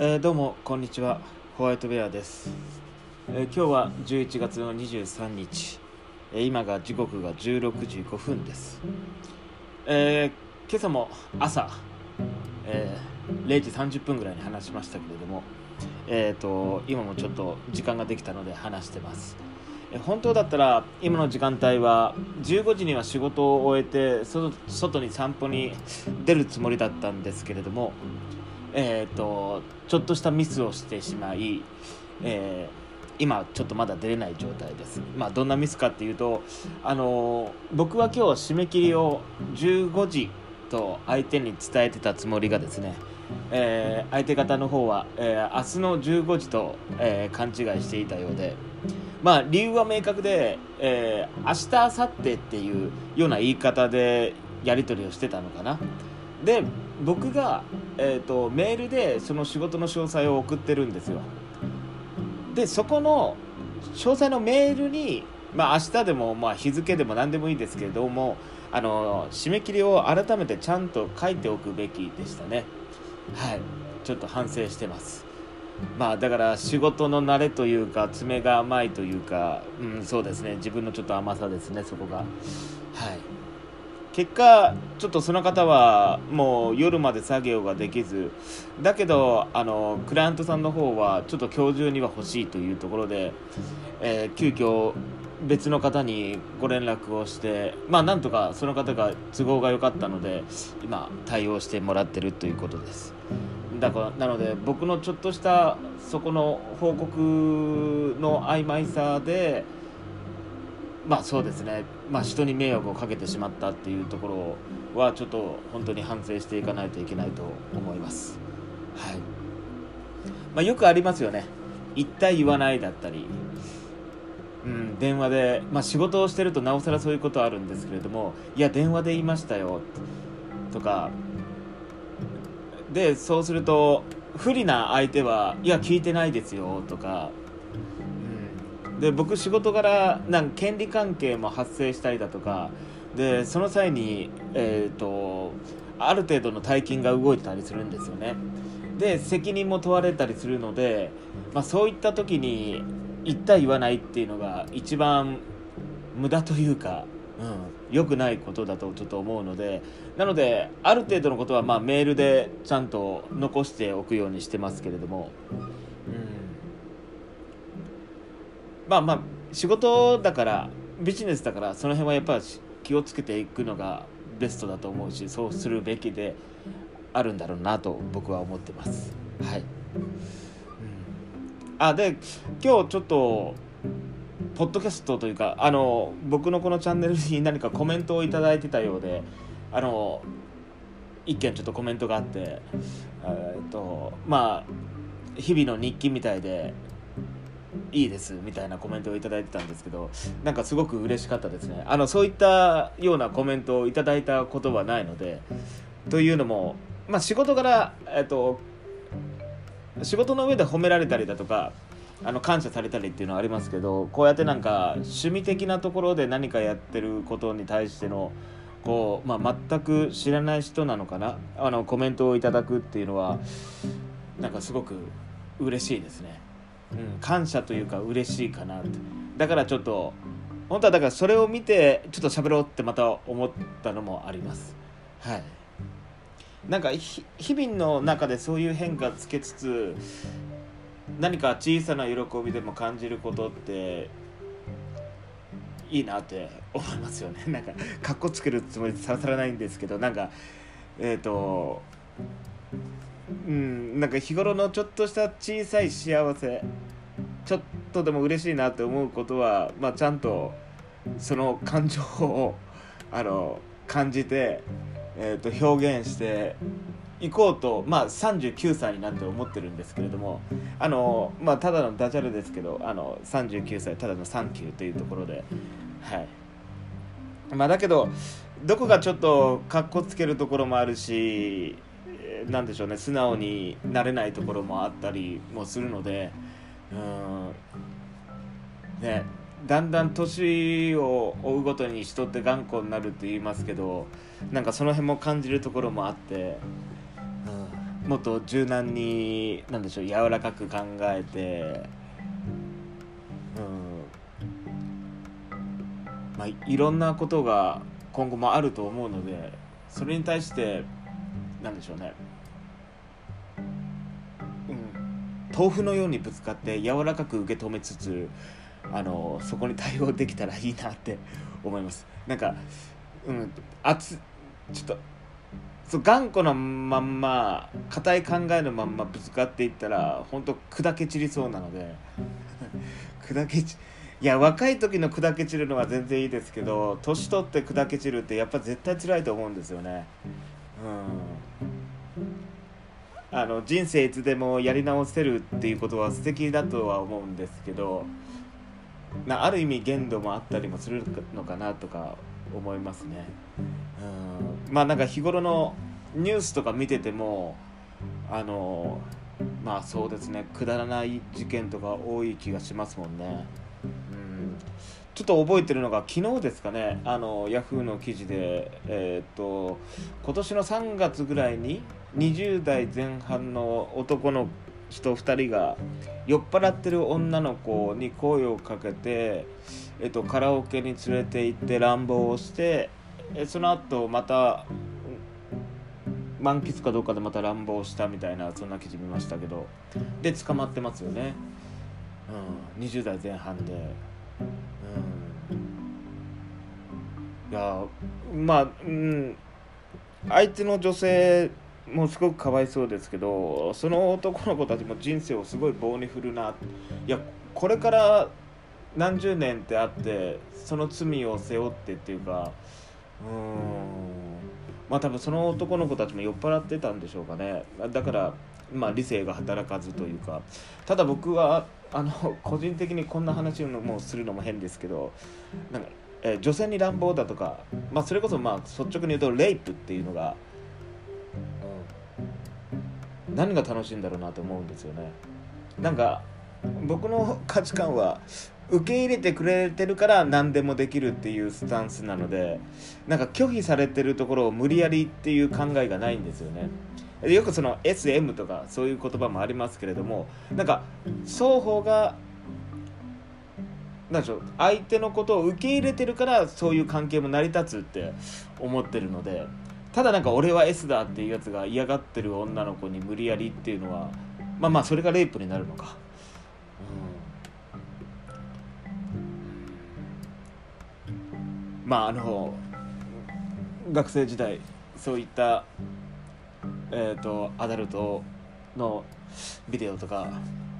えーどうもこんにちは。ホワイトベアです、えー今日は11月の23日、えー今が時刻が16時5分です、えー今朝も朝、え0時30分ぐらいに話しましたけれどもえー、と今もちょっと時間ができたので話してます。本当だったら今の時間帯は15時には仕事を終えて外に散歩に出るつもりだったんですけれどもえー、とちょっとしたミスをしてしまい、えー今ちょっとまだ出れない状態です、まあ、どんなミスかっていうと、あのー僕は今日締め切りを15時と相手に伝えてたつもりがですね、えー相手方の方は、えー明日の15時と、えー勘違いしていたようでまあ理由は明確で、えー明日明後日っていうような言い方でやり取りをしてたのかな。で僕が、えー、とメールでその仕事の詳細を送ってるんですよ。でそこの詳細のメールにまあ明日でも、まあ、日付でも何でもいいですけれどもあの締め切りを改めてちゃんと書いておくべきでしたね。はい。ちょっと反省してます。まあだから仕事の慣れというか爪が甘いというか、うん、そうですね。自分のちょっと甘さですねそこが。はい。結果ちょっとその方はもう夜まで作業ができずだけどあのクライアントさんの方はちょっと今日中には欲しいというところで、えー急遽別の方にご連絡をしてまあなんとかその方が都合が良かったので今対応してもらってるということです。だからなので僕のちょっとしたそこの報告の曖昧さでまあそうですね、まあ、人に迷惑をかけてしまったっていうところはちょっと本当に反省していかないといけないと思います。はい。まあ、よくありますよね。言った言わないだったり、うん、電話で、まあ、仕事をしてるとなおさらそういうことあるんですけれどもいや電話で言いましたよ。とか。でそうすると不利な相手はいや聞いてないですよ。とか。で僕仕事柄なんか権利関係も発生したりだとかでその際に、えー、とある程度の大金が動いてたりするんですよね。で責任も問われたりするので、まあ、そういった時に言った言わないっていうのが一番無駄というか、うん、良くないことだとちょっと思うのでなのである程度のことはまあメールでちゃんと残しておくようにしてますけれども、うん、まあまあ仕事だからビジネスだからその辺はやっぱ気をつけていくのがベストだと思うしそうするべきであるんだろうなと僕は思ってます。はい、うん、あで今日ちょっとポッドキャストというかあの僕のこのチャンネルに 何かコメントをいただいてたようであの一件ちょっとコメントがあってえっとまあ日々の日記みたいでいいですみたいなコメントをいただいてたんですけどなんかすごく嬉しかったですねあのそういったようなコメントをいただいたことはないのでというのも、まあ、仕事から、えっと、仕事の上で褒められたりだとかあの感謝されたりっていうのはありますけどこうやってなんか趣味的なところで何かやってることに対してのこう、まあ、全く知らない人なのかなあのコメントをいただくっていうのはなんかすごく嬉しいですね。うん、感謝というか嬉しいかなって。だからちょっと本当はだからそれを見てちょっと喋ろうってまた思ったのもあります。はい。なんか日々の中でそういう変化つけつつ何か小さな喜びでも感じることっていいなって思いますよね。なんかかっこつけるつもりさらさらないんですけどなんかえっ、とうんなんか日頃のちょっとした小さい幸せちょっとでも嬉しいなって思うことは、まあ、ちゃんとその感情をあの感じて、えー、と表現していこうと、まあ、39歳になって思ってるんですけれどもあの、まあ、ただのダジャレですけどあの39歳ただのサンキューというところではい。まあだけどどこかちょっとかっこつけるところもあるしなんでしょうね素直になれないところもあったりもするのでうん。ねだんだん年を追うごとに人って頑固になるって言いますけどなんかその辺も感じるところもあって、うん、もっと柔軟になんでしょう柔らかく考えてうん。まあいろんなことが今後もあると思うのでそれに対してなんでしょうね。うん。豆腐のようにぶつかって柔らかく受け止めつつあのそこに対応できたらいいなって思います。なんかうん熱ちょっとそう頑固なまんま硬い考えのまんまぶつかっていったら本当砕け散りそうなので 砕け散いや若い時の砕け散るのは全然いいですけど年取って砕け散るってやっぱ絶対辛いと思うんですよね。うん。あの人生いつでもやり直せるっていうことは素敵だとは思うんですけどなある意味限度もあったりもするのかなとか思いますね。うん。まあなんか日頃のニュースとか見ててもあのまあそうですね。くだらない事件とか多い気がしますもんね。ちょっと覚えてるのが昨日ですかね。あのヤフーの記事で。えー、っと今年の3月ぐらいに20代前半の男の人2人が酔っ払ってる女の子に声をかけて、えっと、カラオケに連れて行って乱暴をしてえその後また満喫かどうかでまた乱暴したみたいなそんな記事見ましたけど。で捕まってますよね、うん、20代前半で、うん、いやまあうん。相手の女性もうすごくかわいそうですけどその男の子たちも人生をすごい棒に振るな。いやこれから何十年ってあってその罪を背負ってっていうかうん。まあ多分その男の子たちも酔っ払ってたんでしょうかね。だからまあ理性が働かずというか。ただ僕はあの個人的にこんな話をもするのも変ですけどなんか、えー、女性に乱暴だとか、まあ、それこそまあ率直に言うとレイプっていうのが何が楽しいんだろうなと思うんですよね。なんか僕の価値観は受け入れてくれてるから何でもできるっていうスタンスなのでなんか拒否されてるところを無理やりっていう考えがないんですよね。よくその SM とかそういう言葉もありますけれどもなんか双方がなんでしょう相手のことを受け入れてるからそういう関係も成り立つって思ってるのでただなんか俺は S だっていうやつが嫌がってる女の子に無理やりっていうのはまあまあそれがレイプになるのか、まああの学生時代そういったえっ、ー、とアダルトのビデオとか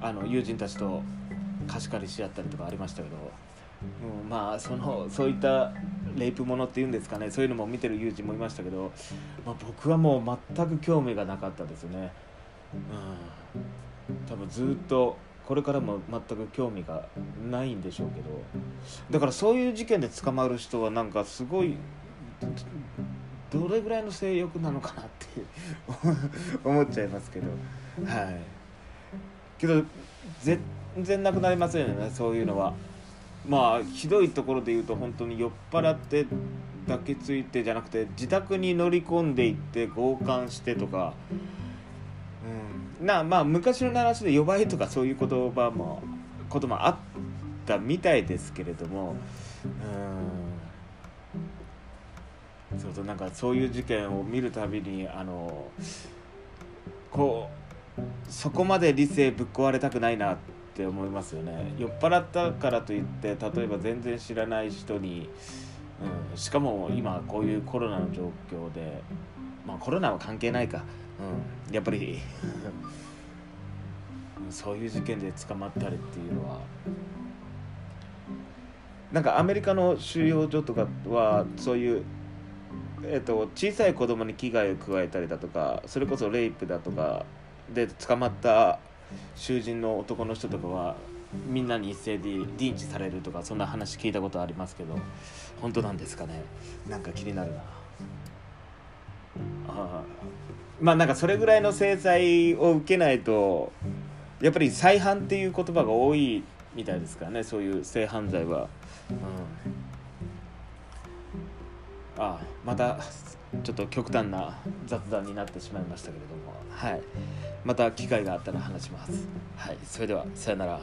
あの友人たちと貸し借りし合ったりとかありましたけど、うん、まあそのそういったレイプものっていうんですかねそういうのも見てる友人もいましたけど、まあ、僕はもう全く興味がなかったですね。うん、多分ずっとこれからも全く興味がないんでしょうけどだからそういう事件で捕まる人はなんかすごいどれぐらいの性欲なのかなって 思っちゃいますけど。はい。けど全然なくなりませんよねそういうのは。まあひどいところで言うと本当に酔っ払って抱きついてじゃなくて自宅に乗り込んでいって強姦してとか、うん、なまあ昔の話で弱いとかそういう言葉もこともあったみたいですけれども、うん、そうそうなんかそういう事件を見るたびにあのこうそこまで理性ぶっ壊れたくないなって思いますよね。酔っ払ったからといって例えば全然知らない人に、うん、しかも今こういうコロナの状況でまあコロナは関係ないか、うん、やっぱり そういう事件で捕まったりっていうのは。なんかアメリカの収容所とかはそういうえーと、小さい子供に危害を加えたりだとかそれこそレイプだとかで捕まった囚人の男の人とかはみんなに一斉でリンチされるとかそんな話聞いたことありますけど本当なんですかね？なんか気になるな。あまあなんかそれぐらいの制裁を受けないとやっぱり再犯っていう言葉が多いみたいですからねそういう性犯罪は、うん、あまたちょっと極端な雑談になってしまいましたけれども。はい。また機会があったら話します。はい。それではさよなら